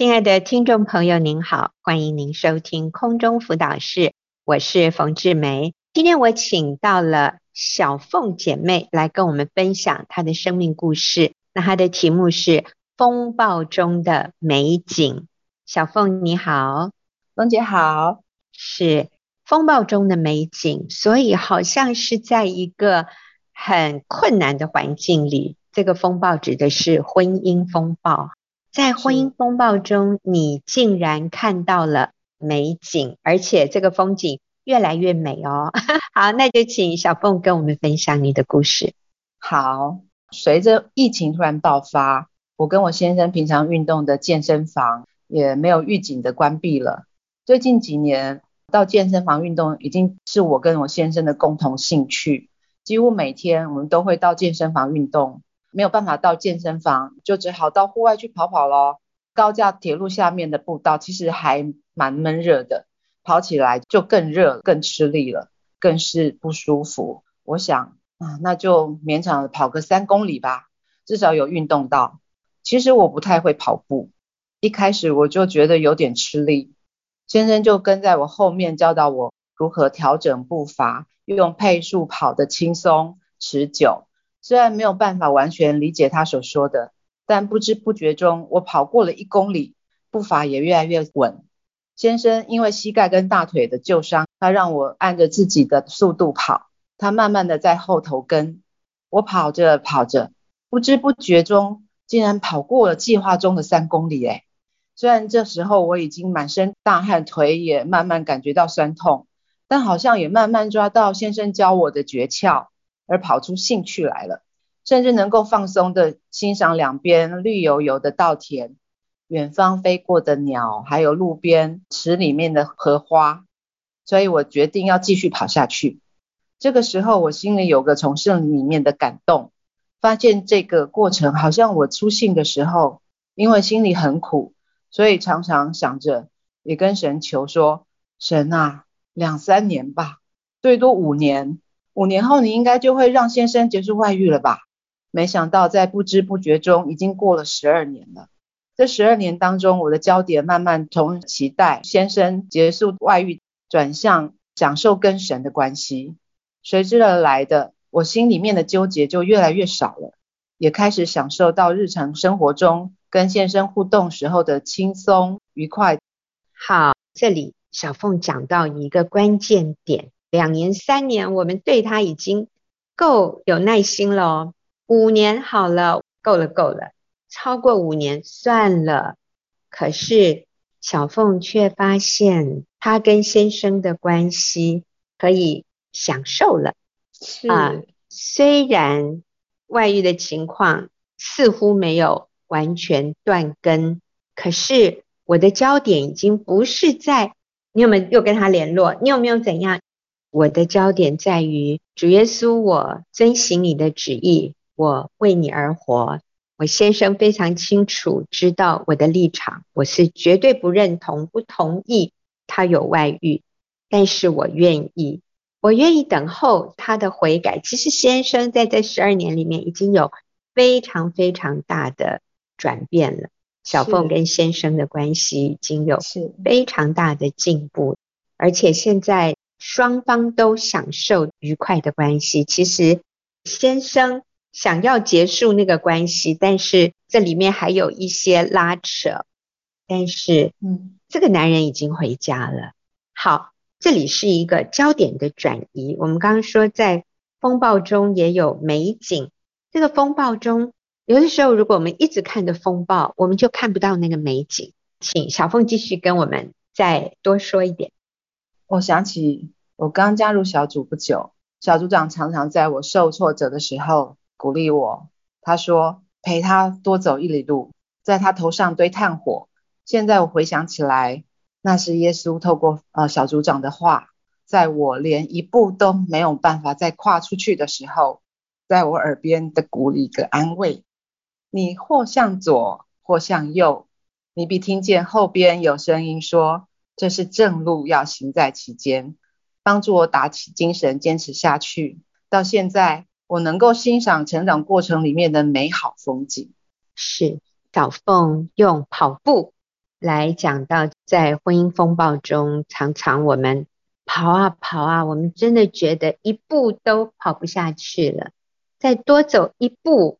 亲爱的听众朋友，您好，欢迎您收听空中辅导室，我是冯志梅。今天我请到了小凤姐妹来跟我们分享她的生命故事。那她的题目是《风暴中的美景》。小凤你好，龙姐好，是风暴中的美景，所以好像是在一个很困难的环境里。这个风暴指的是婚姻风暴。在婚姻风暴中，你竟然看到了美景，而且这个风景越来越美哦。好，那就请小凤跟我们分享你的故事。好，随着疫情突然爆发，我跟我先生平常运动的健身房也没有预警的关闭了。最近几年到健身房运动已经是我跟我先生的共同兴趣，几乎每天我们都会到健身房运动。没有办法到健身房，就只好到户外去跑跑咯。高架铁路下面的步道其实还蛮闷热的，跑起来就更热、更吃力了，更是不舒服。我想啊，那就勉强跑个三公里吧，至少有运动到。其实我不太会跑步，一开始我就觉得有点吃力。先生就跟在我后面教导我如何调整步伐，用配速跑得轻松持久。虽然没有办法完全理解他所说的，但不知不觉中，我跑过了一公里，步伐也越来越稳。先生因为膝盖跟大腿的旧伤，他让我按着自己的速度跑，他慢慢的在后头跟。我跑着跑着，不知不觉中，竟然跑过了计划中的三公里。诶，虽然这时候我已经满身大汗，腿也慢慢感觉到酸痛，但好像也慢慢抓到先生教我的诀窍。而跑出兴趣来了，甚至能够放松地欣赏两边绿油油的稻田，远方飞过的鸟，还有路边池里面的荷花。所以我决定要继续跑下去。这个时候，我心里有个从圣里面的感动，发现这个过程好像我出信的时候，因为心里很苦，所以常常想着，也跟神求说：神啊，两三年吧，最多五年。五年后，你应该就会让先生结束外遇了吧？没想到在不知不觉中，已经过了十二年了。这十二年当中，我的焦点慢慢从期待先生结束外遇，转向享受跟神的关系。随之而来的，我心里面的纠结就越来越少了，也开始享受到日常生活中跟先生互动时候的轻松愉快。好，这里小凤讲到一个关键点。两年、三年，我们对他已经够有耐心了哦。五年好了，够了，够了。超过五年算了。可是小凤却发现，她跟先生的关系可以享受了。是啊，虽然外遇的情况似乎没有完全断根，可是我的焦点已经不是在你有没有又跟他联络，你有没有怎样。我的焦点在于主耶稣，我遵行你的旨意，我为你而活。我先生非常清楚知道我的立场，我是绝对不认同、不同意他有外遇，但是我愿意，我愿意等候他的悔改。其实先生在这十二年里面已经有非常非常大的转变了，小凤跟先生的关系已经有非常大的进步，而且现在。双方都享受愉快的关系。其实先生想要结束那个关系，但是这里面还有一些拉扯。但是，嗯，这个男人已经回家了。好，这里是一个焦点的转移。我们刚刚说，在风暴中也有美景。这个风暴中，有的时候如果我们一直看着风暴，我们就看不到那个美景。请小凤继续跟我们再多说一点。我想起我刚加入小组不久，小组长常常在我受挫折的时候鼓励我。他说：“陪他多走一里路，在他头上堆炭火。”现在我回想起来，那是耶稣透过呃小组长的话，在我连一步都没有办法再跨出去的时候，在我耳边的鼓励跟安慰。你或向左，或向右，你必听见后边有声音说。这是正路，要行在其间，帮助我打起精神，坚持下去。到现在，我能够欣赏成长过程里面的美好风景。是小凤用跑步来讲到在婚姻风暴中，常常我们跑啊跑啊，我们真的觉得一步都跑不下去了，再多走一步，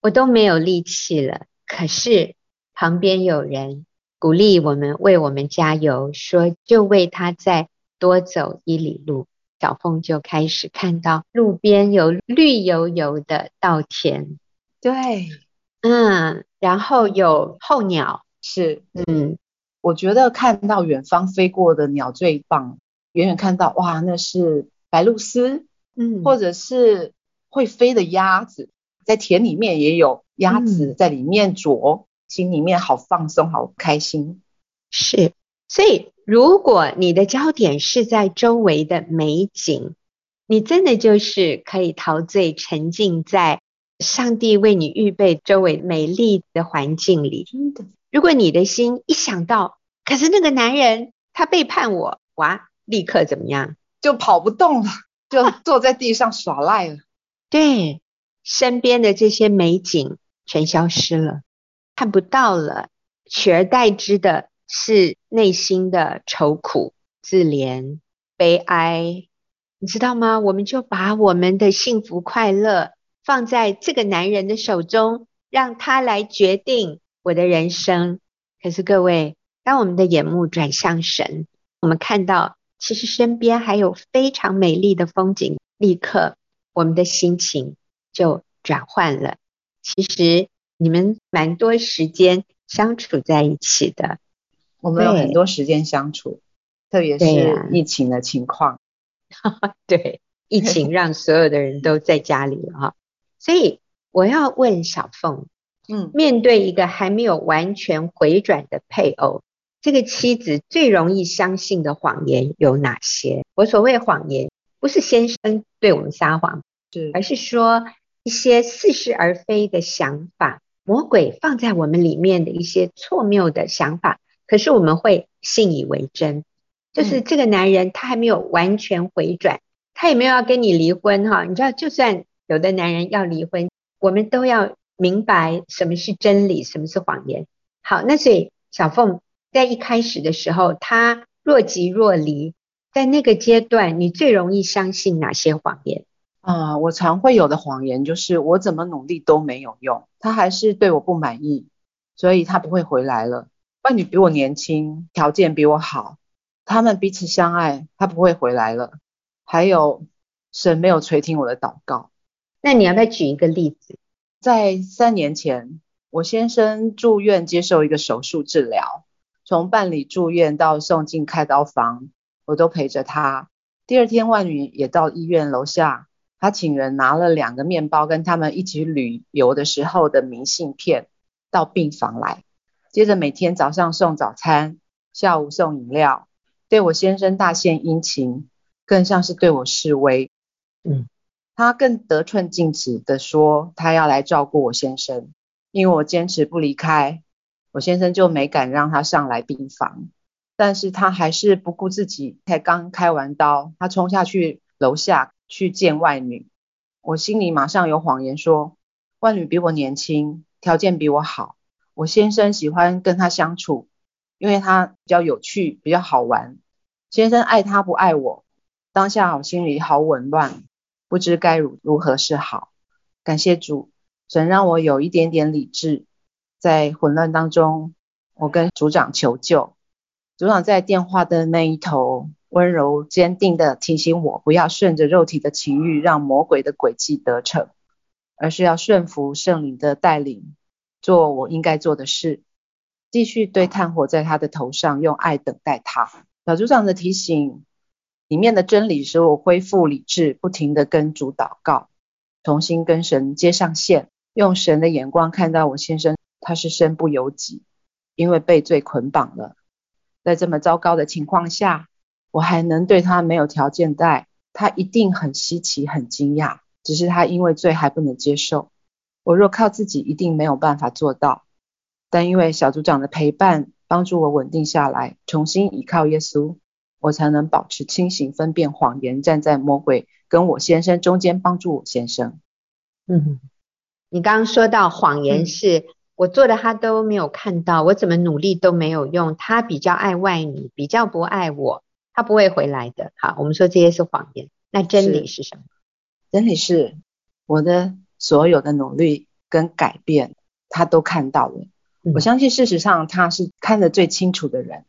我都没有力气了。可是旁边有人鼓励我们，为我们加油，说就为他再多走一里路。小凤就开始看到路边有绿油油的稻田，对，嗯，然后有候鸟，是，嗯，我觉得看到远方飞过的鸟最棒，远远看到哇，那是白鹭鸶，嗯，或者是会飞的鸭子，在田里面也有鸭子在里面啄，嗯，心里面好放松，好开心，是，所以。如果你的焦点是在周围的美景，你真的就是可以陶醉沉浸在上帝为你预备周围美丽的环境里。真的，如果你的心一想到，可是那个男人他背叛我，哇，立刻怎么样？就跑不动了，就坐在地上耍赖了。对，身边的这些美景全消失了，看不到了，取而代之的。是内心的愁苦、自怜、悲哀，你知道吗？我们就把我们的幸福快乐放在这个男人的手中，让他来决定我的人生。可是各位，当我们的眼目转向神，我们看到其实身边还有非常美丽的风景，立刻我们的心情就转换了。其实你们蛮多时间相处在一起的。我们有很多时间相处，特别是疫情的情况。对，对，疫情让所有的人都在家里了哈。所以我要问小凤，嗯，面对一个还没有完全回转的配偶，这个妻子最容易相信的谎言有哪些？我所谓谎言，不是先生对我们撒谎，是，而是说一些似是而非的想法，魔鬼放在我们里面的一些错谬的想法。可是我们会信以为真，就是这个男人他还没有完全回转，他也没有要跟你离婚哈。你知道，就算有的男人要离婚，我们都要明白什么是真理，什么是谎言。好，那所以小凤在一开始的时候，他若即若离，在那个阶段，你最容易相信哪些谎言？啊、呃，我常会有的谎言就是我怎么努力都没有用，他还是对我不满意，所以他不会回来了。伴侣比我年轻，条件比我好，他们彼此相爱，他不会回来了。还有，神没有垂听我的祷告。那你要不要举一个例子？在三年前，我先生住院接受一个手术治疗，从办理住院到送进开刀房，我都陪着他。第二天，万女也到医院楼下，他请人拿了两个面包跟他们一起旅游的时候的明信片到病房来。接着每天早上送早餐，下午送饮料，对我先生大献殷勤，更像是对我示威。嗯，他更得寸进尺的说，他要来照顾我先生，因为我坚持不离开，我先生就没敢让他上来病房。但是他还是不顾自己，才刚开完刀，他冲下去楼下去见外女。我心里马上有谎言说，外女比我年轻，条件比我好。我先生喜欢跟她相处，因为她比较有趣，比较好玩。先生爱她不爱我，当下我心里好紊乱，不知该如如何是好。感谢主，神让我有一点点理智，在混乱当中，我跟组长求救。组长在电话的那一头，温柔坚定地提醒我，不要顺着肉体的情欲，让魔鬼的诡计得逞，而是要顺服圣灵的带领。做我应该做的事，继续堆炭火在他的头上，用爱等待他。小组长的提醒里面的真理使我恢复理智，不停地跟主祷告，重新跟神接上线，用神的眼光看到我先生，他是身不由己，因为被罪捆绑了。在这么糟糕的情况下，我还能对他没有条件的爱，他一定很稀奇、很惊讶，只是他因为罪还不能接受。我若靠自己，一定没有办法做到。但因为小组长的陪伴，帮助我稳定下来，重新依靠耶稣，我才能保持清醒，分辨谎言，站在魔鬼跟我先生中间，帮助我先生。嗯，你刚刚说到谎言是我做的他都没有看到，我怎么努力都没有用。他比较爱外女，比较不爱我，他不会回来的。好，我们说这些是谎言。那真理是什么？真理是我的所有的努力跟改变，他都看到了。嗯、我相信事实上他是看得最清楚的人，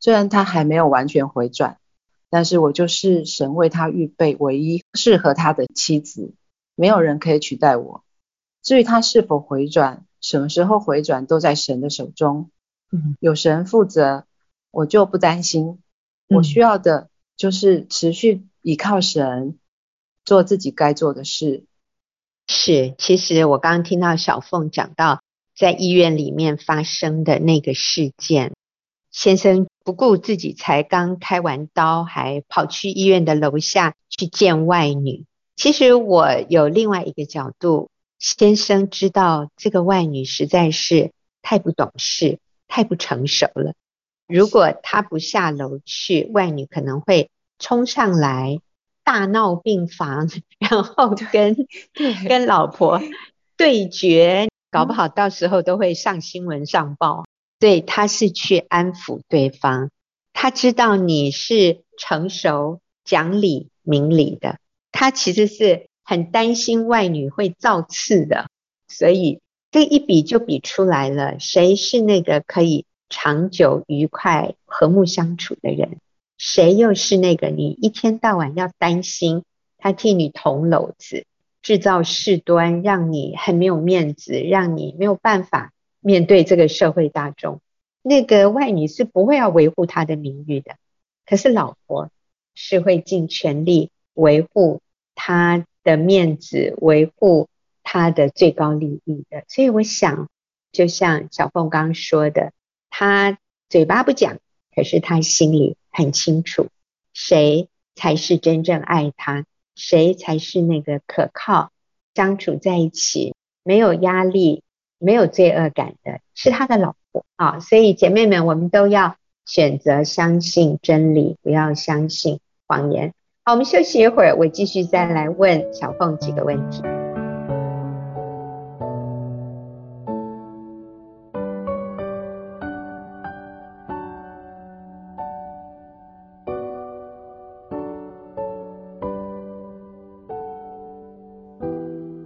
虽然他还没有完全回转，但是我就是神为他预备唯一适合他的妻子，没有人可以取代我。至于他是否回转，什么时候回转都在神的手中，有神负责，我就不担心。我需要的就是持续依靠神，做自己该做的事。是，其实我刚刚听到小凤讲到在医院里面发生的那个事件，先生不顾自己才刚开完刀，还跑去医院的楼下去见外女。其实我有另外一个角度。先生知道这个外女实在是太不懂事、太不成熟了。如果他不下楼去，外女可能会冲上来大闹病房，然后跟 跟老婆对决，搞不好到时候都会上新闻上报。对，他是去安抚对方，他知道你是成熟、讲理、明理的，他其实是。很担心外女会造次的，所以这一比就比出来了，谁是那个可以长久愉快和睦相处的人，谁又是那个你一天到晚要担心他替你捅娄子、制造事端，让你很没有面子，让你没有办法面对这个社会大众。那个外女是不会要维护他的名誉的，可是老婆是会尽全力维护他的面子，维护他的最高利益的，所以我想，就像小凤刚刚说的，他嘴巴不讲，可是他心里很清楚，谁才是真正爱他，谁才是那个可靠相处在一起没有压力、没有罪恶感的，是他的老婆啊。所以姐妹们，我们都要选择相信真理，不要相信谎言。好，我们休息一会儿，我继续再来问小凤几个问题。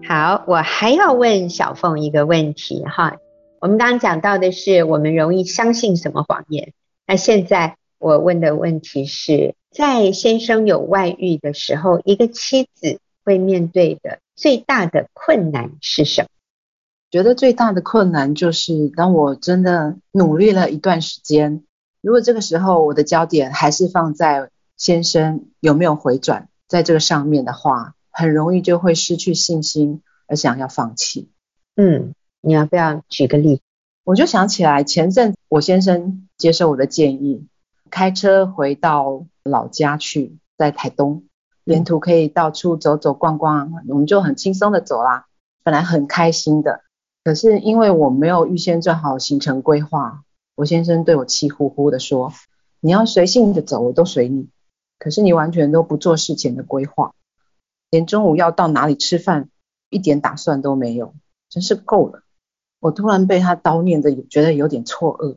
好，我还要问小凤一个问题哈。我们刚刚讲到的是我们容易相信什么谎言，那现在我问的问题是。在先生有外遇的时候，一个妻子会面对的最大的困难是什么？觉得最大的困难就是，当我真的努力了一段时间，如果这个时候我的焦点还是放在先生有没有回转在这个上面的话，很容易就会失去信心而想要放弃。嗯，你要不要举个例？我就想起来前阵我先生接受我的建议，开车回到。老家去，在台东，沿途可以到处走走逛逛，我们就很轻松的走啦。本来很开心的，可是因为我没有预先做好行程规划，我先生对我气呼呼的说：“你要随性的走，我都随你。可是你完全都不做事前的规划，连中午要到哪里吃饭一点打算都没有，真是够了。”我突然被他叨念的，觉得有点错愕，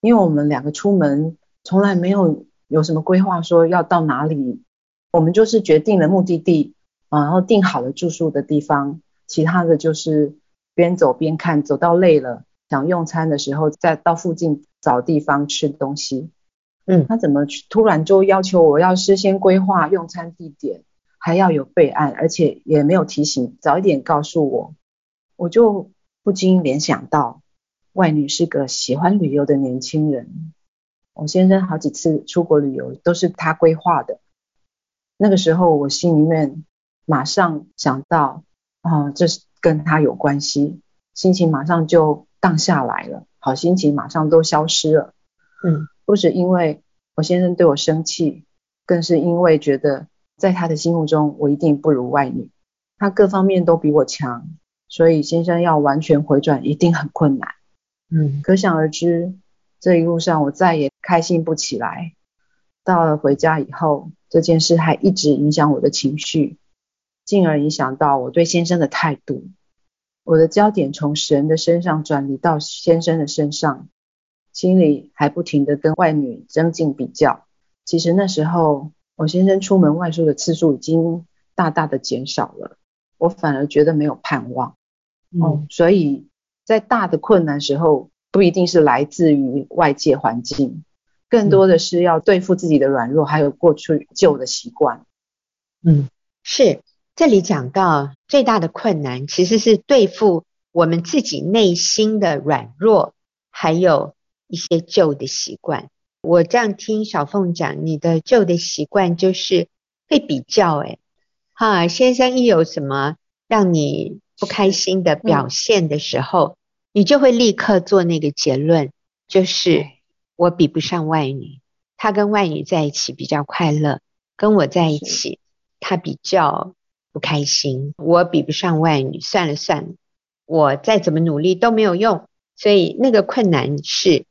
因为我们两个出门从来没有。有什么规划说要到哪里？我们就是决定了目的地，然后定好了住宿的地方，其他的就是边走边看，走到累了想用餐的时候再到附近找地方吃东西。嗯，他怎么突然就要求我要事先规划用餐地点，还要有备案，而且也没有提醒，早一点告诉我，我就不禁联想到外女是个喜欢旅游的年轻人。我先生好几次出国旅游都是他规划的，那个时候我心里面马上想到，啊，这是跟他有关系，心情马上就荡下来了，好心情马上都消失了。嗯，不是因为我先生对我生气，更是因为觉得在他的心目中我一定不如外女，他各方面都比我强，所以先生要完全回转一定很困难。嗯，可想而知。这一路上我再也开心不起来，到了回家以后，这件事还一直影响我的情绪，进而影响到我对先生的态度。我的焦点从神的身上转移到先生的身上，心里还不停地跟外女增进比较。其实那时候，我先生出门外出的次数已经大大的减少了，我反而觉得没有盼望。嗯、哦，所以在大的困难时候，不一定是来自于外界环境，更多的是要对付自己的软弱，还有过去旧的习惯。嗯，是。这里讲到最大的困难，其实是对付我们自己内心的软弱，还有一些旧的习惯。我这样听小凤讲，你的旧的习惯就是会比较，诶哈，先生一有什么让你不开心的表现的时候，嗯、你就会立刻做那个结论，就是我比不上外女，他跟外女在一起比较快乐，跟我在一起他比较。不开心，我比不上外女，算了算了，我再怎么努力都没有用，所以那个困难是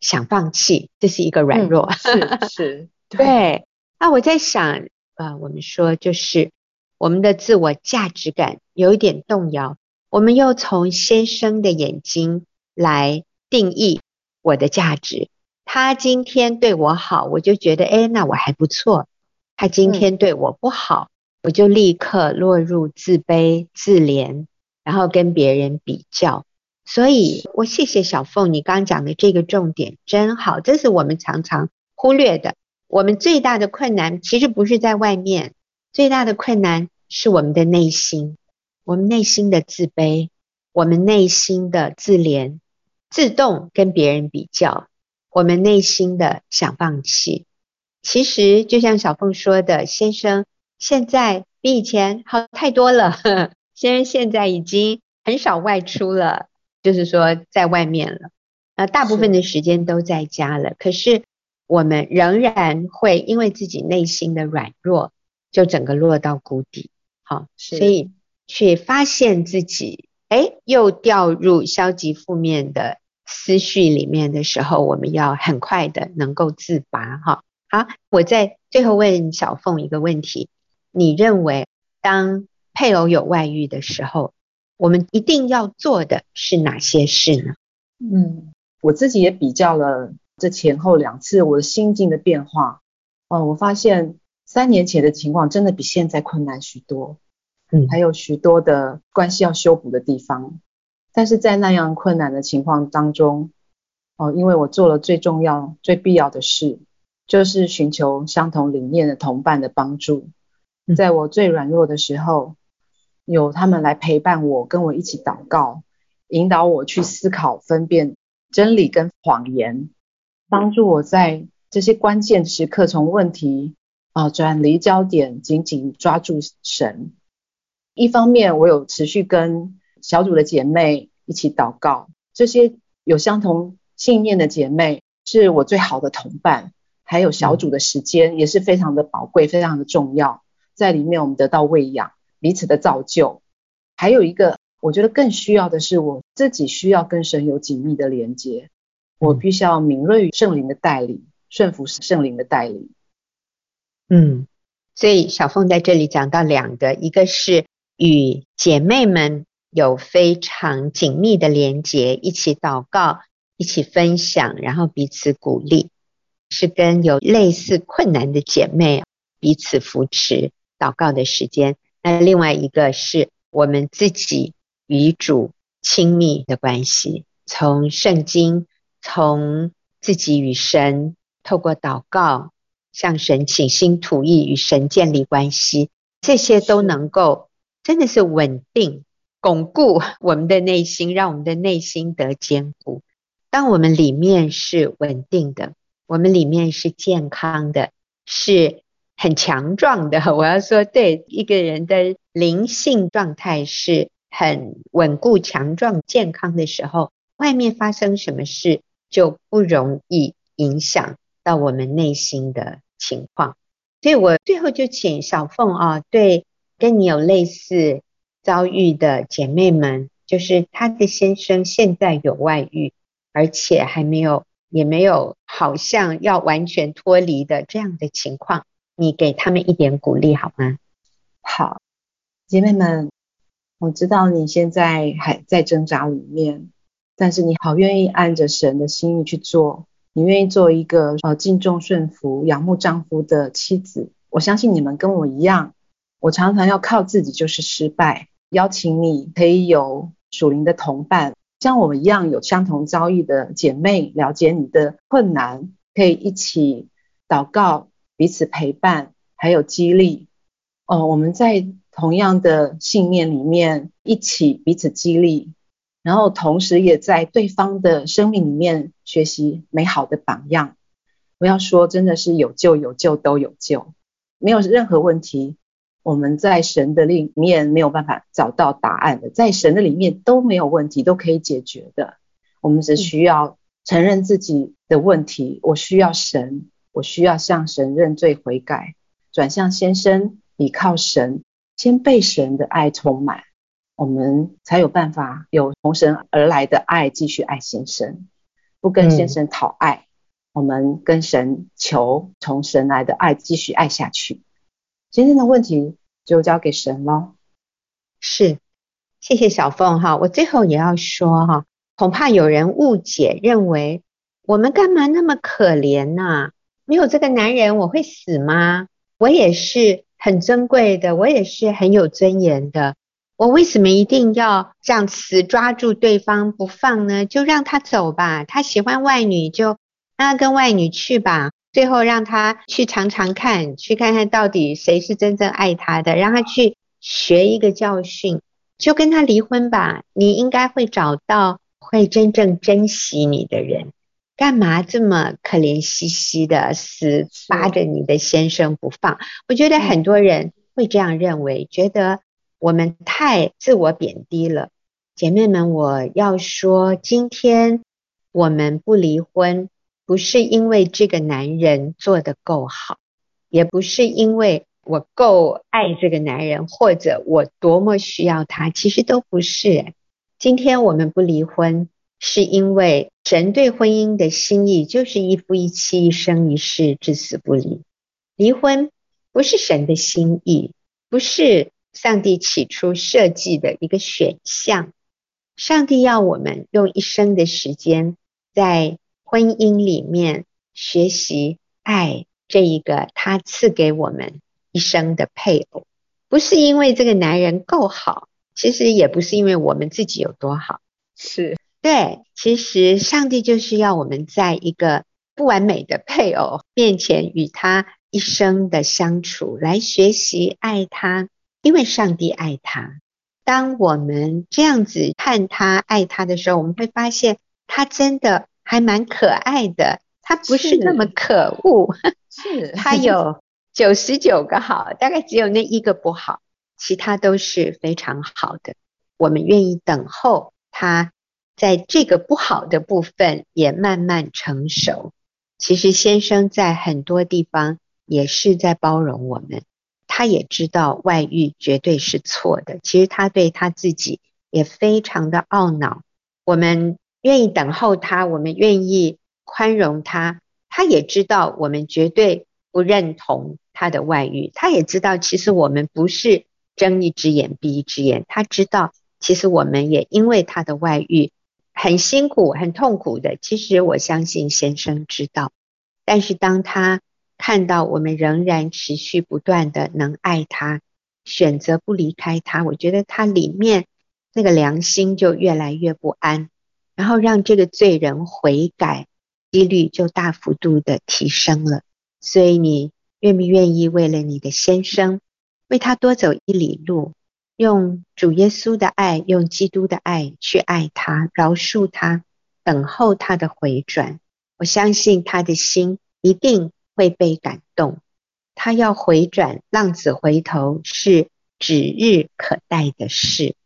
想放弃，这是一个软弱，嗯、是是，对。对那我在想，呃，我们说就是我们的自我价值感有一点动摇，我们又从先生的眼睛来定义我的价值，他今天对我好，我就觉得，哎，那我还不错，他今天对我不好。嗯我就立刻落入自卑、自怜，然后跟别人比较。所以，我谢谢小凤，你刚刚讲的这个重点真好，这是我们常常忽略的。我们最大的困难其实不是在外面，最大的困难是我们的内心，我们内心的自卑，我们内心的自怜，自动跟别人比较，我们内心的想放弃。其实，就像小凤说的，先生。现在比以前好太多了，先生现在已经很少外出了，就是说在外面了，呃，大部分的时间都在家了。可是我们仍然会因为自己内心的软弱，就整个落到谷底。好，所以去发现自己，哎，又掉入消极负面的思绪里面的时候，我们要很快的能够自拔。哈，好，我在最后问小凤一个问题。你认为，当配偶有外遇的时候，我们一定要做的是哪些事呢？嗯，我自己也比较了这前后两次我的心境的变化。哦，我发现三年前的情况真的比现在困难许多。嗯，还有许多的关系要修补的地方。但是在那样困难的情况当中，哦，因为我做了最重要、最必要的事，就是寻求相同理念的同伴的帮助。在我最软弱的时候，有他们来陪伴我，跟我一起祷告，引导我去思考、分辨真理跟谎言，帮助我在这些关键时刻从问题啊转离焦点，紧紧抓住神。一方面，我有持续跟小组的姐妹一起祷告，这些有相同信念的姐妹是我最好的同伴，还有小组的时间也是非常的宝贵，非常的重要。在里面，我们得到喂养，彼此的造就。还有一个，我觉得更需要的是，我自己需要跟神有紧密的连接。我必须要敏锐于圣灵的带领，顺服圣灵的带领。嗯，所以小凤在这里讲到两个，一个是与姐妹们有非常紧密的连接，一起祷告，一起分享，然后彼此鼓励，是跟有类似困难的姐妹彼此扶持。祷告的时间，那另外一个是我们自己与主亲密的关系，从圣经，从自己与神，透过祷告向神倾心吐意，与神建立关系，这些都能够真的是稳定、巩固 我们的内心，让我们的内心得坚固。当我们里面是稳定的，我们里面是健康的，是。很强壮的，我要说，对一个人的灵性状态是很稳固、强壮、健康的时候，外面发生什么事就不容易影响到我们内心的情况。所以我最后就请小凤啊，对跟你有类似遭遇的姐妹们，就是她的先生现在有外遇，而且还没有，也没有好像要完全脱离的这样的情况。你给他们一点鼓励好吗？好，姐妹们，我知道你现在还在挣扎里面，但是你好愿意按着神的心意去做，你愿意做一个呃敬重顺服、仰慕丈夫的妻子。我相信你们跟我一样，我常常要靠自己就是失败。邀请你可以有属灵的同伴，像我们一样有相同遭遇的姐妹，了解你的困难，可以一起祷告，彼此陪伴，还有激励。哦，我们在同样的信念里面一起彼此激励，然后同时也在对方的生命里面学习美好的榜样。不要说，真的是有救有救都有救，没有任何问题。我们在神的里面没有办法找到答案的，在神的里面都没有问题，都可以解决的。我们只需要承认自己的问题，我需要神，我需要向神认罪悔改，转向先生，倚靠神。先被神的爱充满，我们才有办法有从神而来的爱，继续爱先生，不跟先生讨爱，嗯、我们跟神求从神来的爱，继续爱下去。先生的问题就交给神喽。是，谢谢小凤哈。我最后也要说哈，恐怕有人误解，认为我们干嘛那么可怜呐、啊？没有这个男人，我会死吗？我也是。很珍贵的，我也是很有尊严的。我为什么一定要这样死抓住对方不放呢？就让他走吧，他喜欢外女就让他跟外女去吧。最后让他去尝尝看，去看看到底谁是真正爱他的，让他去学一个教训，就跟他离婚吧。你应该会找到会真正珍惜你的人。干嘛这么可怜兮兮的死扒着你的先生不放？我觉得很多人会这样认为，觉得我们太自我贬低了。姐妹们，我要说，今天我们不离婚，不是因为这个男人做得够好，也不是因为我够爱这个男人，或者我多么需要他，其实都不是。今天我们不离婚。是因为神对婚姻的心意就是一夫一妻，一生一世，至死不离。离婚不是神的心意，不是上帝起初设计的一个选项。上帝要我们用一生的时间在婚姻里面学习爱这一个他赐给我们一生的配偶，不是因为这个男人够好，其实也不是因为我们自己有多好，是。对，其实上帝就是要我们在一个不完美的配偶面前与他一生的相处，来学习爱他，因为上帝爱他。当我们这样子看他、爱他的时候，我们会发现他真的还蛮可爱的，他不是那么可恶。是，他有九十九个好，大概只有那一个不好，其他都是非常好的。我们愿意等候他。在这个不好的部分也慢慢成熟。其实先生在很多地方也是在包容我们，他也知道外遇绝对是错的。其实他对他自己也非常的懊恼。我们愿意等候他，我们愿意宽容他。他也知道我们绝对不认同他的外遇，他也知道其实我们不是睁一只眼闭一只眼。他知道其实我们也因为他的外遇。很辛苦、很痛苦的，其实我相信先生知道。但是当他看到我们仍然持续不断的能爱他，选择不离开他，我觉得他里面那个良心就越来越不安，然后让这个罪人悔改几率就大幅度的提升了。所以你愿不愿意为了你的先生，为他多走一里路？用主耶稣的爱，用基督的爱去爱他，饶恕他，等候他的回转。我相信他的心一定会被感动。他要回转，浪子回头是指日可待的事。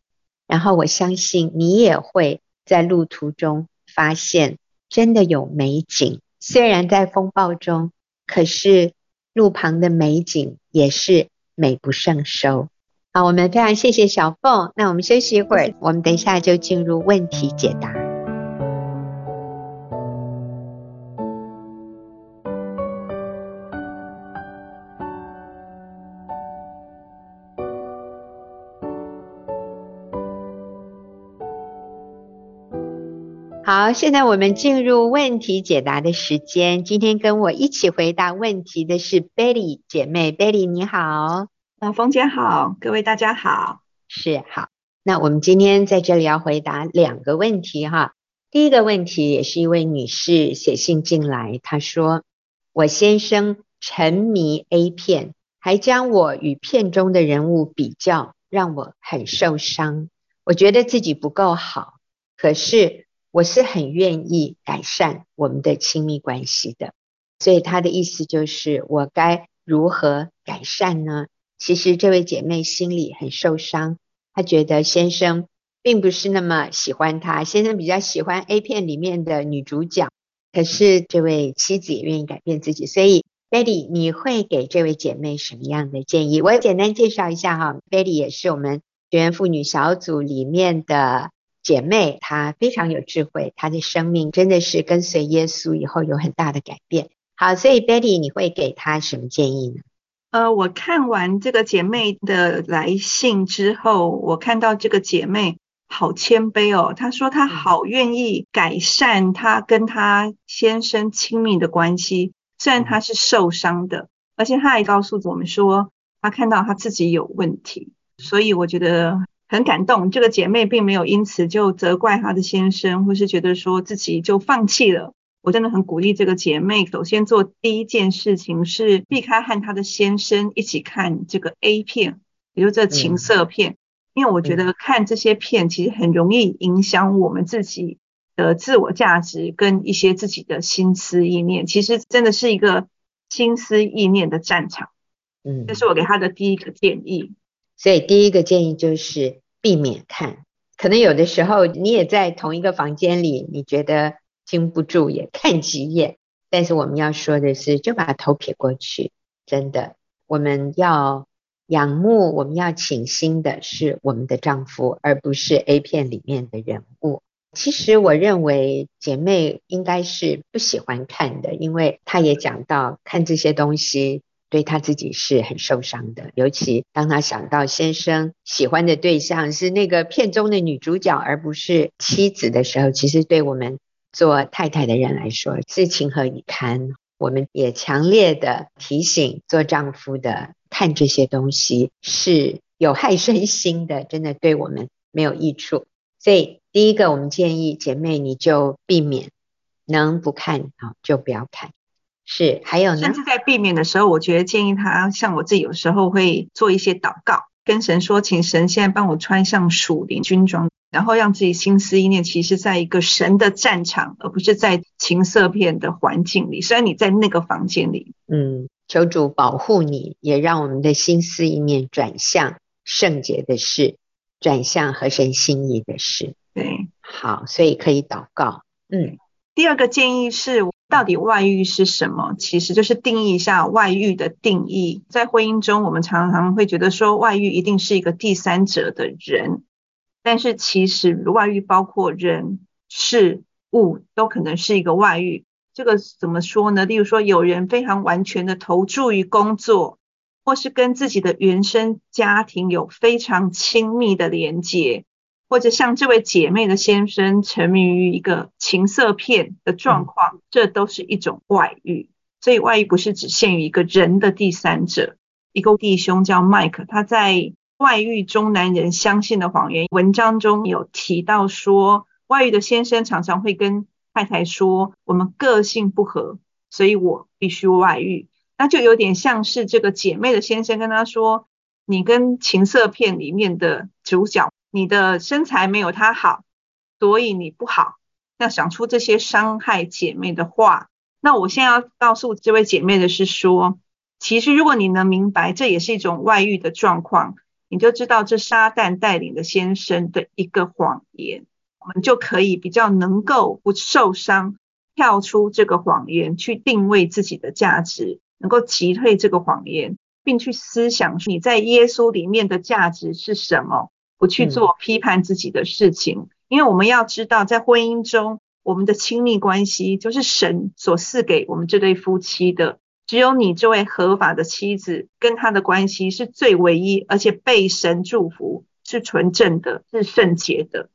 然后我相信你也会在路途中发现真的有美景，虽然在风暴中，可是路旁的美景也是美不胜收。好，我们非常谢谢小凤。那我们休息一会儿，我们等一下就进入问题解答。好，现在我们进入问题解答的时间。今天跟我一起回答问题的是 Betty 姐妹，Betty 你好。啊，冯姐好，各位大家好，是好。那我们今天在这里要回答两个问题哈。第一个问题也是一位女士写信进来，她说：“我先生沉迷 A 片，还将我与片中的人物比较，让我很受伤。我觉得自己不够好，可是。”我是很愿意改善我们的亲密关系的，所以他的意思就是我该如何改善呢？其实这位姐妹心里很受伤，她觉得先生并不是那么喜欢她，先生比较喜欢 A 片里面的女主角，可是这位妻子也愿意改变自己，所以 Betty，你会给这位姐妹什么样的建议？我简单介绍一下哈，Betty 也是我们学员妇女小组里面的。姐妹，她非常有智慧，她的生命真的是跟随耶稣以后有很大的改变。好，所以 Betty，你会给她什么建议呢？呃，我看完这个姐妹的来信之后，我看到这个姐妹好谦卑哦。她说她好愿意改善她跟她先生亲密的关系，虽然她是受伤的，而且她还告诉我们说，她看到她自己有问题，所以我觉得。很感动，这个姐妹并没有因此就责怪她的先生，或是觉得说自己就放弃了。我真的很鼓励这个姐妹，首先做第一件事情是避开和她的先生一起看这个 A 片，也就是这情色片，因为我觉得看这些片其实很容易影响我们自己的自我价值跟一些自己的心思意念，其实真的是一个心思意念的战场。嗯，这是我给她的第一个建议。所以第一个建议就是。避免看，可能有的时候你也在同一个房间里，你觉得经不住也看几眼。但是我们要说的是，就把头撇过去。真的，我们要仰慕，我们要倾心的是我们的丈夫，而不是 A 片里面的人物。其实我认为姐妹应该是不喜欢看的，因为她也讲到看这些东西。对她自己是很受伤的，尤其当她想到先生喜欢的对象是那个片中的女主角，而不是妻子的时候，其实对我们做太太的人来说是情何以堪。我们也强烈的提醒做丈夫的，看这些东西是有害身心的，真的对我们没有益处。所以第一个，我们建议姐妹你就避免，能不看好就不要看。是，还有呢，甚至在避免的时候，我觉得建议他，像我自己有时候会做一些祷告，跟神说，请神现在帮我穿上属灵军装，然后让自己心思意念，其实在一个神的战场，而不是在情色片的环境里。虽然你在那个房间里，嗯，求主保护你，也让我们的心思意念转向圣洁的事，转向合神心意的事。对，好，所以可以祷告。嗯，第二个建议是。到底外遇是什么？其实就是定义一下外遇的定义。在婚姻中，我们常常会觉得说外遇一定是一个第三者的人，但是其实外遇包括人、事物都可能是一个外遇。这个怎么说呢？例如说，有人非常完全的投注于工作，或是跟自己的原生家庭有非常亲密的连接。或者像这位姐妹的先生沉迷于一个情色片的状况，这都是一种外遇。所以外遇不是只限于一个人的第三者。一个弟兄叫麦克，他在《外遇中男人相信的谎言》文章中有提到说，外遇的先生常常会跟太太说：“我们个性不合，所以我必须外遇。”那就有点像是这个姐妹的先生跟她说：“你跟情色片里面的主角。”你的身材没有他好，所以你不好。那想出这些伤害姐妹的话，那我现在要告诉这位姐妹的是说，其实如果你能明白这也是一种外遇的状况，你就知道这撒旦带领的先生的一个谎言，我们就可以比较能够不受伤，跳出这个谎言，去定位自己的价值，能够击退这个谎言，并去思想你在耶稣里面的价值是什么。不去做批判自己的事情，嗯，因为我们要知道，在婚姻中，我们的亲密关系就是神所赐给我们这对夫妻的。只有你这位合法的妻子跟他的关系是最唯一，而且被神祝福，是纯正的，是圣洁的。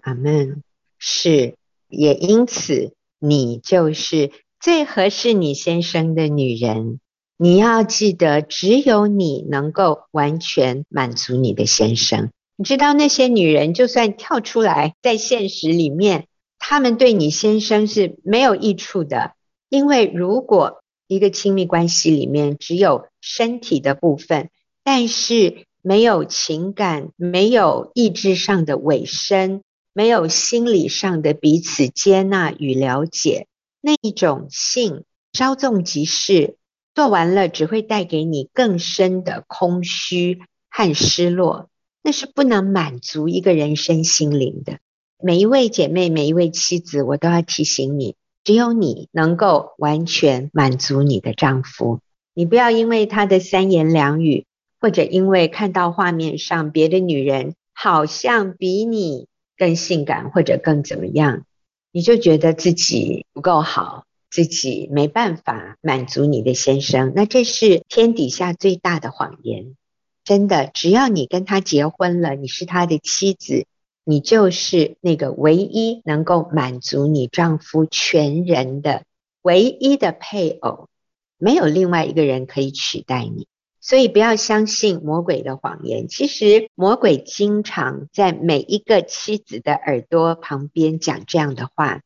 阿门。是也因此你就是最合适你先生的女人。你要记得，只有你能够完全满足你的先生。你知道那些女人，就算跳出来在现实里面，她们对你先生是没有益处的。因为如果一个亲密关系里面只有身体的部分，但是没有情感、没有意志上的委身、没有心理上的彼此接纳与了解，那一种性稍纵即逝，做完了只会带给你更深的空虚和失落。那是不能满足一个人身心灵的。每一位姐妹，每一位妻子，我都要提醒你，只有你能够完全满足你的丈夫。你不要因为他的三言两语，或者因为看到画面上别的女人好像比你更性感或者更怎么样，你就觉得自己不够好，自己没办法满足你的先生。那这是天底下最大的谎言。真的，只要你跟他结婚了，你是他的妻子，你就是那个唯一能够满足你丈夫全人的唯一的配偶，没有另外一个人可以取代你。所以不要相信魔鬼的谎言。其实魔鬼经常在每一个妻子的耳朵旁边讲这样的话：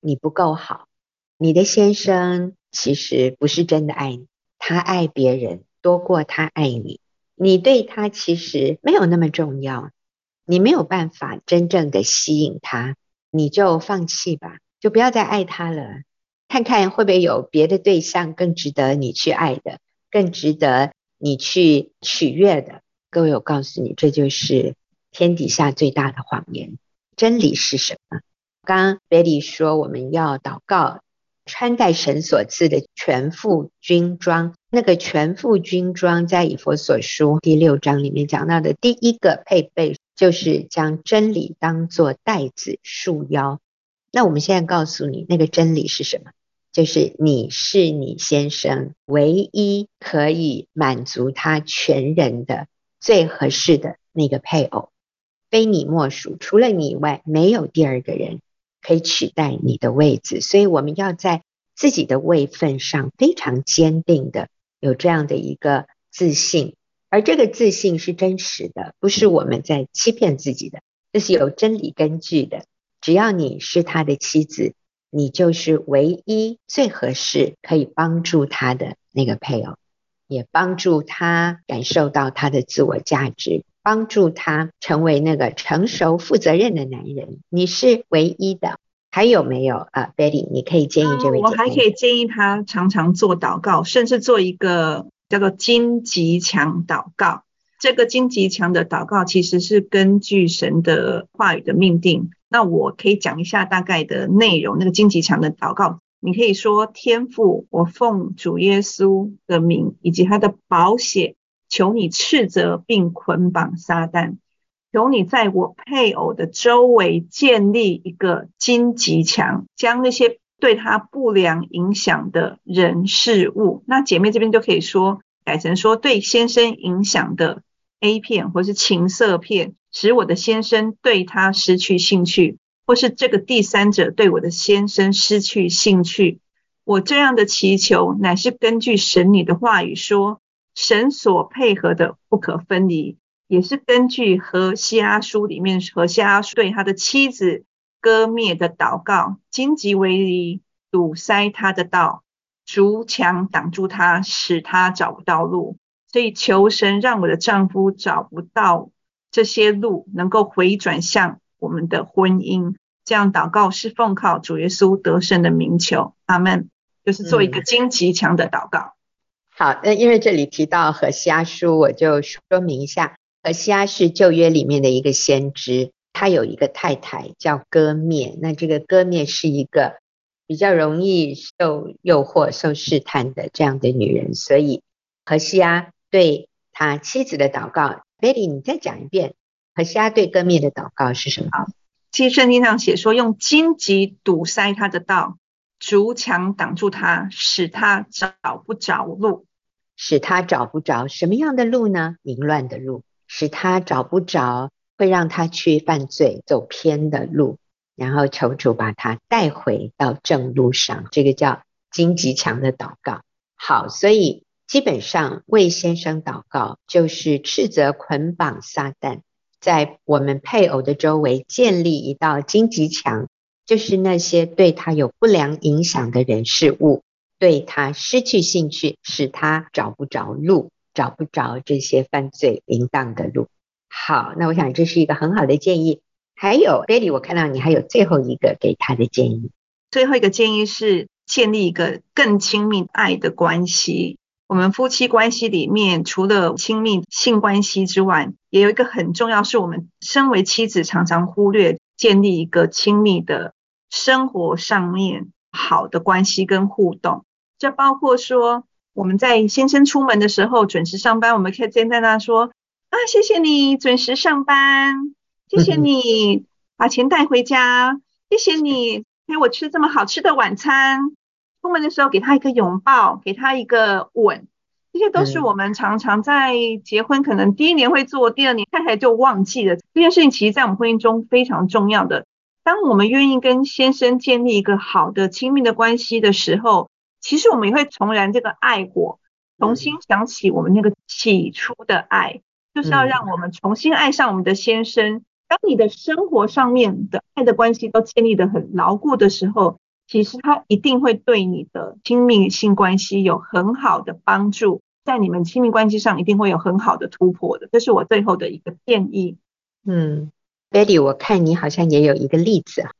你不够好，你的先生其实不是真的爱你，他爱别人多过他爱你。你对他其实没有那么重要，你没有办法真正的吸引他，你就放弃吧，就不要再爱他了。看看会不会有别的对象更值得你去爱的，更值得你去取悦的。各位，我告诉你，这就是天底下最大的谎言。真理是什么？刚刚 Betty 说我们要祷告。穿戴神所赐的全副军装，那个全副军装在以弗所书第六章里面讲到的第一个配备，就是将真理当作带子束腰。那我们现在告诉你，那个真理是什么？就是你是你先生唯一可以满足他全人的最合适的那个配偶，非你莫属，除了你以外，没有第二个人。可以取代你的位置，所以我们要在自己的位份上非常坚定的有这样的一个自信，而这个自信是真实的，不是我们在欺骗自己的，这是有真理根据的。只要你是他的妻子，你就是唯一最合适可以帮助他的那个配偶，也帮助他感受到他的自我价值。帮助他成为那个成熟负责任的男人，你是唯一的。还有没有啊，Betty？你可以建议这位。我还可以建议他常常做祷告，甚至做一个叫做荆棘墙祷告。这个荆棘墙的祷告其实是根据神的话语的命定。那我可以讲一下大概的内容。那个荆棘墙的祷告，你可以说：天父，我奉主耶稣的名以及他的宝血。求你斥责并捆绑撒旦，求你在我配偶的周围建立一个荆棘墙，将那些对他不良影响的人事物，那姐妹这边就可以说改成说对先生影响的 A 片或是情色片，使我的先生对他失去兴趣，或是这个第三者对我的先生失去兴趣。我这样的祈求乃是根据神你的话语说。神所配合的不可分离，也是根据何西阿书里面何西阿对他的妻子歌篾的祷告，荆棘为篱，堵塞他的道，竹墙挡住他，使他找不到路。所以求神让我的丈夫找不到这些路，能够回转向我们的婚姻。这样祷告是奉靠主耶稣得胜的名求，阿门。就是做一个荆棘墙的祷告。嗯好，那因为这里提到何西阿书，我就说明一下，何西阿是旧约里面的一个先知，他有一个太太叫歌面，那这个歌面是一个比较容易受诱惑、受试探的这样的女人，所以何西阿对他妻子的祷告，Betty，你再讲一遍，何西阿对歌面的祷告是什么？其实圣经上写说，用荆棘堵塞他的道。竹墙挡住他，使他找不着路，使他找不着什么样的路呢？凌乱的路，使他找不着会让他去犯罪、走偏的路。然后求主把他带回到正路上，这个叫荆棘墙的祷告。好，所以基本上为先生祷告，就是斥责捆绑撒旦，在我们配偶的周围建立一道荆棘墙，就是那些对他有不良影响的人事物，对他失去兴趣，使他找不着路，找不着这些犯罪淫荡的路。好，那我想这是一个很好的建议。还有，Betty，我看到你还有最后一个给他的建议。最后一个建议是建立一个更亲密爱的关系。我们夫妻关系里面，除了亲密性关系之外，也有一个很重要，是我们身为妻子常常忽略建立一个亲密的生活上面好的关系跟互动。这包括说，我们在先生出门的时候准时上班，我们可以站在那说啊，谢谢你准时上班。谢谢你把钱带回家，谢谢你陪我吃这么好吃的晚餐。出门的时候给他一个拥抱，给他一个吻，这些都是我们常常在结婚可能第一年会做，第二年太太就忘记了。这件事情其实在我们婚姻中非常重要的。当我们愿意跟先生建立一个好的亲密的关系的时候，其实我们也会重燃这个爱火，重新想起我们那个起初的爱，就是要让我们重新爱上我们的先生。当你的生活上面的爱的关系都建立的很牢固的时候，其实他一定会对你的亲密性关系有很好的帮助，在你们亲密关系上一定会有很好的突破的。这是我最后的一个建议。嗯，Betty，我看你好像也有一个例子啊。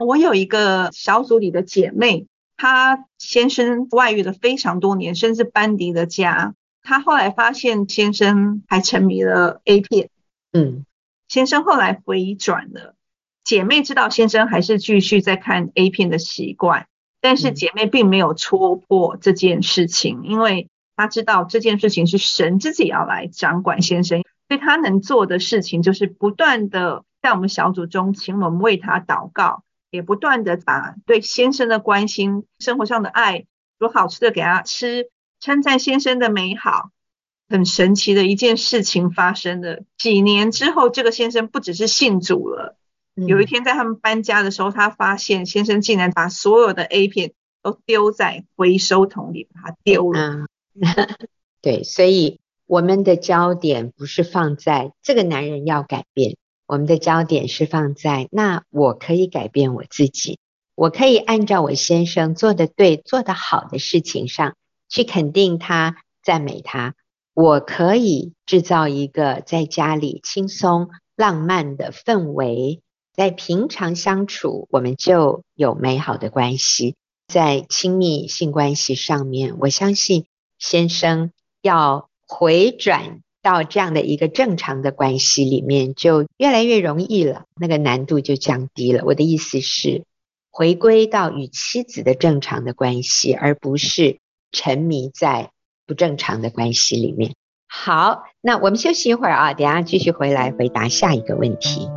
我有一个小组里的姐妹，她先生外遇了非常多年，甚至搬离了家。她后来发现先生还沉迷了 A 片。嗯。先生后来回转了，姐妹知道先生还是继续在看 A 片的习惯，但是姐妹并没有戳破这件事情，因为她知道这件事情是神自己要来掌管先生，所以她能做的事情就是不断的在我们小组中请我们为他祷告，也不断的把对先生的关心、生活上的爱、煮好吃的给他吃、称赞先生的美好。很神奇的一件事情发生了，几年之后，这个先生不只是信主了。有一天在他们搬家的时候，他发现先生竟然把所有的 A 片都丢在回收桶里，把它丢了。对，所以我们的焦点不是放在这个男人要改变，我们的焦点是放在那我可以改变我自己，我可以按照我先生做的对、做的好的事情上去肯定他、赞美他。我可以制造一个在家里轻松浪漫的氛围，在平常相处，我们就有美好的关系。在亲密性关系上面，我相信先生要回转到这样的一个正常的关系里面，就越来越容易了，那个难度就降低了。我的意思是，回归到与妻子的正常的关系，而不是沉迷在。不正常的关系里面。好，那我们休息一会儿啊，等下继续回来回答下一个问题。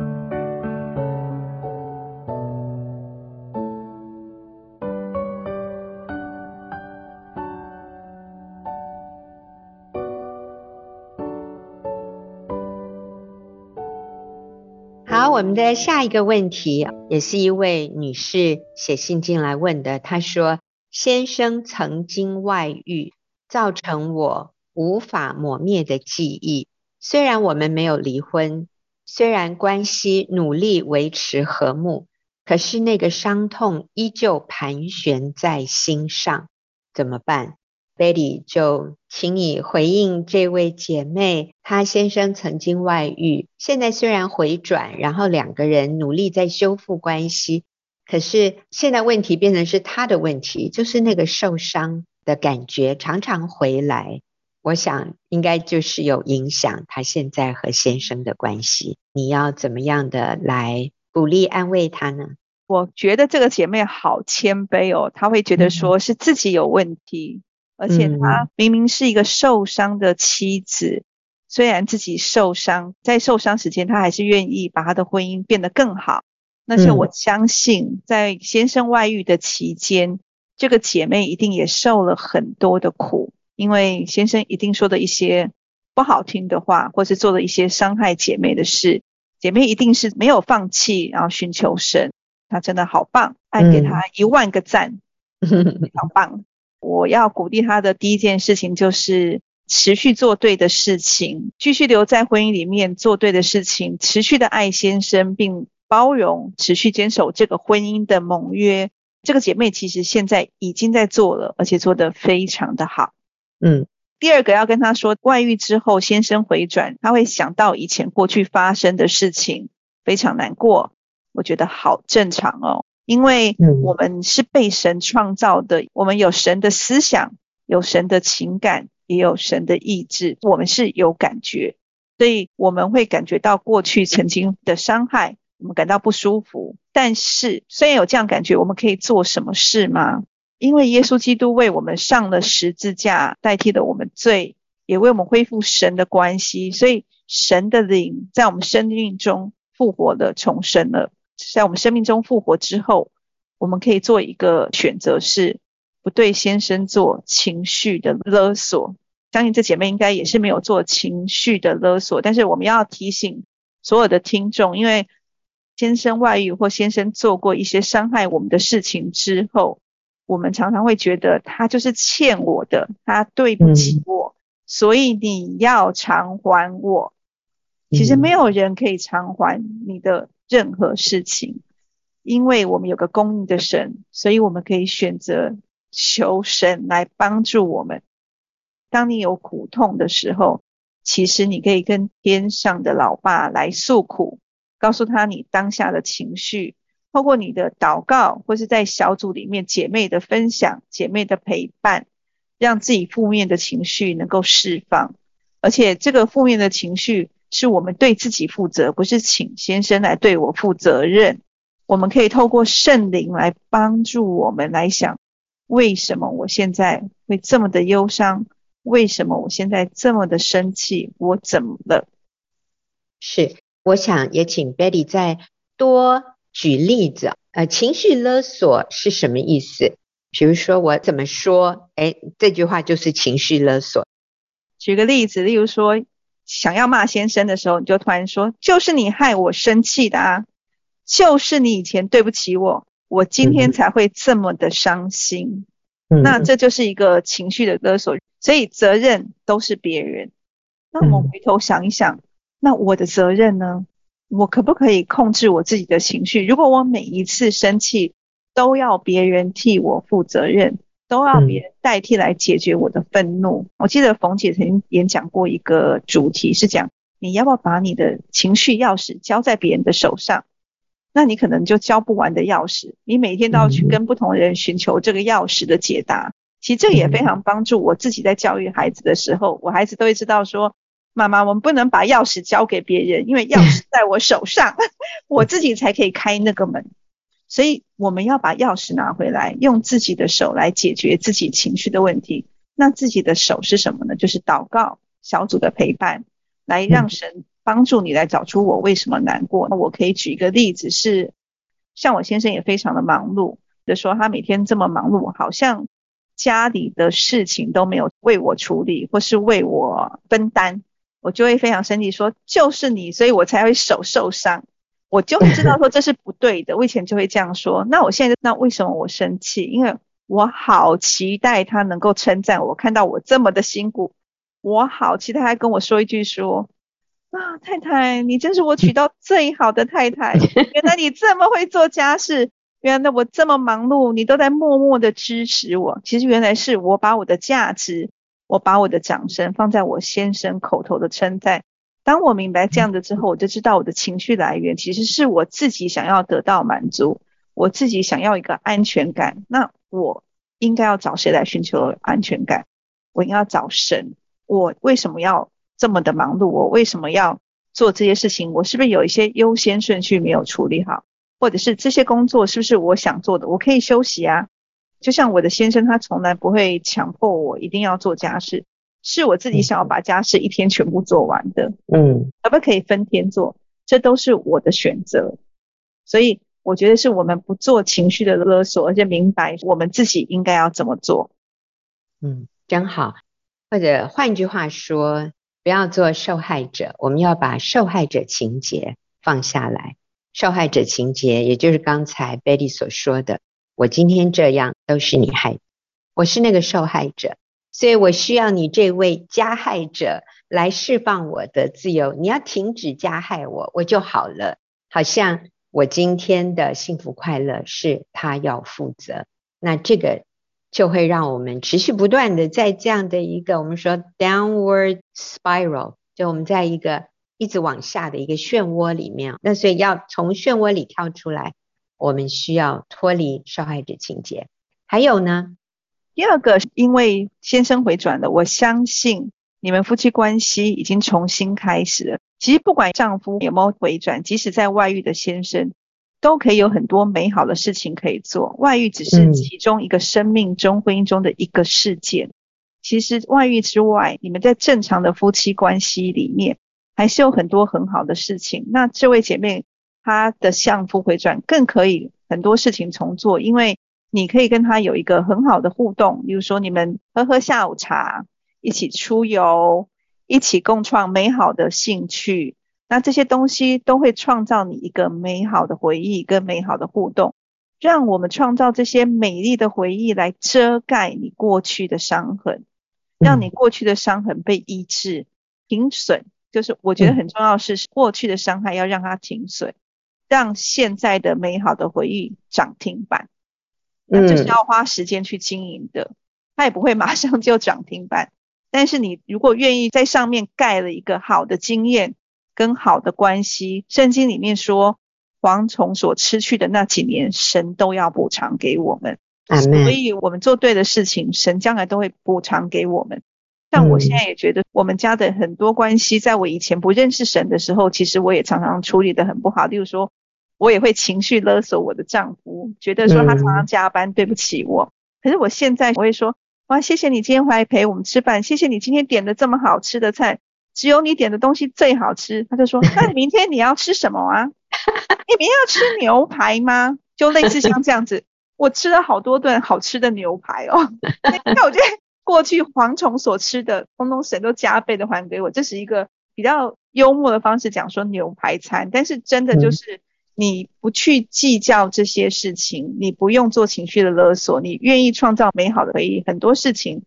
好，我们的下一个问题也是一位女士写信进来问的，她说：“先生曾经外遇。”造成我无法磨灭的记忆。虽然我们没有离婚，虽然关系努力维持和睦，可是那个伤痛依旧盘旋在心上。怎么办？Betty，就请你回应这位姐妹。她先生曾经外遇，现在虽然回转，然后两个人努力在修复关系，可是现在问题变成是他的问题，就是那个受伤。的感觉常常回来，我想应该就是有影响他现在和先生的关系。你要怎么样的来鼓励安慰他呢？我觉得这个姐妹好谦卑哦，她会觉得说是自己有问题，嗯、而且她明明是一个受伤的妻子，虽然自己受伤，在受伤时间她还是愿意把她的婚姻变得更好。那些我相信在先生外遇的期间。这个姐妹一定也受了很多的苦，因为先生一定说的一些不好听的话，或是做了一些伤害姐妹的事。姐妹一定是没有放弃，然后寻求神。她真的好棒，爱给她一万个赞，嗯、非常棒。我要鼓励她的第一件事情就是持续做对的事情，继续留在婚姻里面做对的事情，持续的爱先生并包容，持续坚守这个婚姻的盟约。这个姐妹其实现在已经在做了，而且做得非常的好。嗯。第二个要跟她说，外遇之后先生回转，他会想到以前过去发生的事情，非常难过。我觉得好正常哦，因为我们是被神创造的，我们有神的思想，有神的情感，也有神的意志，我们是有感觉，所以我们会感觉到过去曾经的伤害，我们感到不舒服。但是虽然有这样感觉，我们可以做什么事吗？因为耶稣基督为我们上了十字架，代替了我们罪，也为我们恢复神的关系，所以神的灵在我们生命中复活了、重生了。在我们生命中复活之后，我们可以做一个选择，是不对先生做情绪的勒索。相信这姐妹应该也是没有做情绪的勒索，但是我们要提醒所有的听众，因为先生外遇或先生做过一些伤害我们的事情之后。我们常常会觉得他就是欠我的，他对不起我，所以你要偿还我。其实没有人可以偿还你的任何事情，因为我们有个公义的神，所以我们可以选择求神来帮助我们。当你有苦痛的时候，其实你可以跟天上的老爸来诉苦，告诉他你当下的情绪。透过你的祷告，或是在小组里面姐妹的分享、姐妹的陪伴，让自己负面的情绪能够释放。而且这个负面的情绪是我们对自己负责，不是请先生来对我负责任。我们可以透过圣灵来帮助我们来想：为什么我现在会这么的忧伤？为什么我现在这么的生气？我怎么了？是，我想也请 Betty 再多。举例子，呃，情绪勒索是什么意思？比如说我怎么说，哎，这句话就是情绪勒索。举个例子，例如说想要骂先生的时候，你就突然说，就是你害我生气的啊，就是你以前对不起我，我今天才会这么的伤心。嗯，那这就是一个情绪的勒索，所以责任都是别人。那我们回头想一想，那我的责任呢？我可不可以控制我自己的情绪？如果我每一次生气都要别人替我负责任，都要别人代替来解决我的愤怒，嗯、我记得冯姐曾经演讲过一个主题，是讲你要不要把你的情绪钥匙交在别人的手上？那你可能就交不完的钥匙，你每天都要去跟不同的人寻求这个钥匙的解答。其实这个也非常帮助我自己在教育孩子的时候，我孩子都会知道说。妈妈，我们不能把钥匙交给别人，因为钥匙在我手上，我自己才可以开那个门。所以我们要把钥匙拿回来，用自己的手来解决自己情绪的问题。那自己的手是什么呢？就是祷告、小组的陪伴，来让神帮助你来找出我为什么难过。那我可以举一个例子是，像我先生也非常的忙碌，就说他每天这么忙碌，好像家里的事情都没有为我处理，或是为我分担。我就会非常生气，说就是你，所以我才会手受伤。我就会知道说这是不对的。我以前就会这样说。那我现在那为什么我生气？因为我好期待他能够称赞我，看到我这么的辛苦，我好期待他跟我说一句说啊，太太，你真是我娶到最好的太太。原来你这么会做家事，原来我这么忙碌，你都在默默的支持我。其实原来是我把我的价值。我把我的掌声放在我先生口头的称赞。当我明白这样的之后，我就知道我的情绪来源其实是我自己想要得到满足，我自己想要一个安全感。那我应该要找谁来寻求安全感？我应该要找神。我为什么要这么的忙碌？我为什么要做这些事情？我是不是有一些优先顺序没有处理好？或者是这些工作是不是我想做的？我可以休息啊。就像我的先生，他从来不会强迫我一定要做家事，是我自己想要把家事一天全部做完的。嗯，可不可以分天做？这都是我的选择。所以我觉得是我们不做情绪的勒索，而且明白我们自己应该要怎么做。嗯，真好。或者换句话说，不要做受害者，我们要把受害者情节放下来。受害者情节，也就是刚才 Betty 所说的，我今天这样都是你害，我是那个受害者，所以我需要你这位加害者来释放我的自由，你要停止加害我，我就好了，好像我今天的幸福快乐是他要负责，那这个。就会让我们持续不断的在这样的一个我们说 downward spiral，就我们在一个一直往下的一个漩涡里面。那所以要从漩涡里跳出来，我们需要脱离受害者情节。还有呢，第二个，因为先生回转了，我相信你们夫妻关系已经重新开始了。其实不管丈夫有没有回转，即使在外遇的先生。都可以有很多美好的事情可以做，外遇只是其中一个生命中、嗯、婚姻中的一个事件。其实外遇之外，你们在正常的夫妻关系里面，还是有很多很好的事情。那这位姐妹她的相夫回转，更可以很多事情重做，因为你可以跟他有一个很好的互动，比如说你们喝喝下午茶，一起出游，一起共创美好的兴趣。那这些东西都会创造你一个美好的回忆跟美好的互动，让我们创造这些美丽的回忆来遮盖你过去的伤痕，让你过去的伤痕被医治、停损。就是我觉得很重要的是，过去的伤害要让它停损，让现在的美好的回忆涨停板。那这是要花时间去经营的，它也不会马上就涨停板。但是你如果愿意在上面盖了一个好的经验。跟好的关系，圣经里面说，蝗虫所吃去的那几年，神都要补偿给我们。所以，我们做对的事情，神将来都会补偿给我们。像我现在也觉得，我们家的很多关系，在我以前不认识神的时候，其实我也常常处理的很不好。例如说，我也会情绪勒索我的丈夫，觉得说他常常加班，对不起我。可是我现在我会说，哇，谢谢你今天回来陪我们吃饭，谢谢你今天点的这么好吃的菜。只有你点的东西最好吃，他就说：“那明天你要吃什么啊？你明天要吃牛排吗？”就类似像这样子，我吃了好多顿好吃的牛排哦。那我觉得过去蝗虫所吃的，通通神都加倍的还给我，这是一个比较幽默的方式讲说牛排餐。但是真的就是你不去计较这些事情，你不用做情绪的勒索，你愿意创造美好的回忆，很多事情。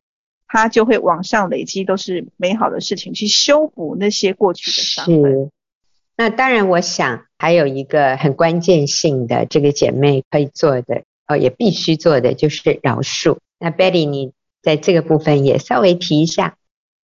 它就会往上累积，都是美好的事情，去修补那些过去的伤痕。是，那当然，我想还有一个很关键性的，这个姐妹可以做的，哦，也必须做的就是饶恕。那 Betty，你在这个部分也稍微提一下。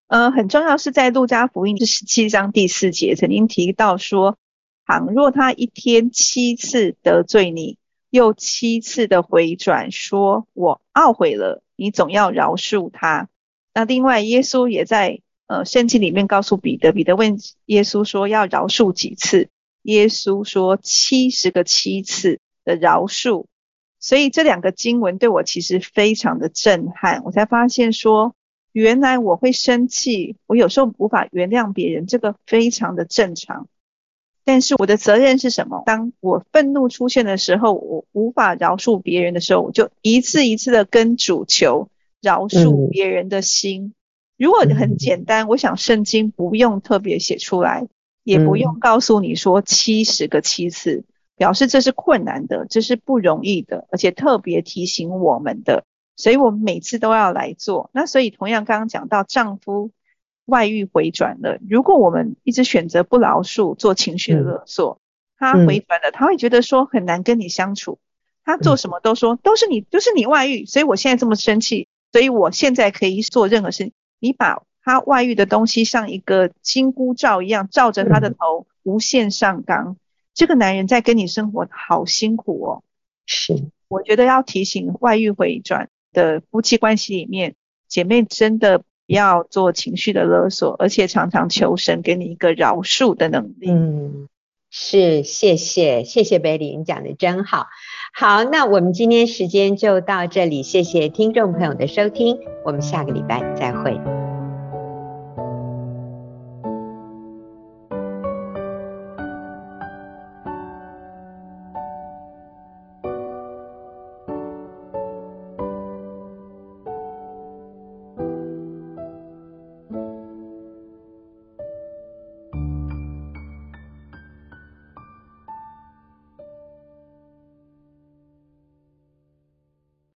呃，很重要是在路加福音第十七章第四节曾经提到说，倘若他一天七次得罪你，又七次的回转，说我懊悔了，你总要饶恕他。那另外，耶稣也在呃圣经里面告诉彼得，彼得问耶稣说要饶恕几次？耶稣说七十个七次的饶恕。所以这两个经文对我其实非常的震撼，我才发现说，原来我会生气，我有时候无法原谅别人，这个非常的正常。但是我的责任是什么？当我愤怒出现的时候，我无法饶恕别人的时候，我就一次一次的跟主求。饶恕别人的心，如果很简单，我想圣经不用特别写出来，也不用告诉你说七十个七次，表示这是困难的，这是不容易的，而且特别提醒我们的，所以我们每次都要来做。那所以同样刚刚讲到丈夫外遇回转了，如果我们一直选择不饶恕，做情绪勒索，他回转了，他会觉得说很难跟你相处，他做什么都说都是你，就是你外遇，所以我现在这么生气。所以我现在可以做任何事。你把他外遇的东西像一个金箍罩一样罩着他的头，无限上纲。这个男人在跟你生活好辛苦哦。是，我觉得要提醒外遇回转的夫妻关系里面，姐妹真的不不要做情绪的勒索，而且常常求神给你一个饶恕的能力。嗯，是，谢谢，谢谢 Betty，你讲的真好。好，那我们今天时间就到这里，谢谢听众朋友的收听，我们下个礼拜再会。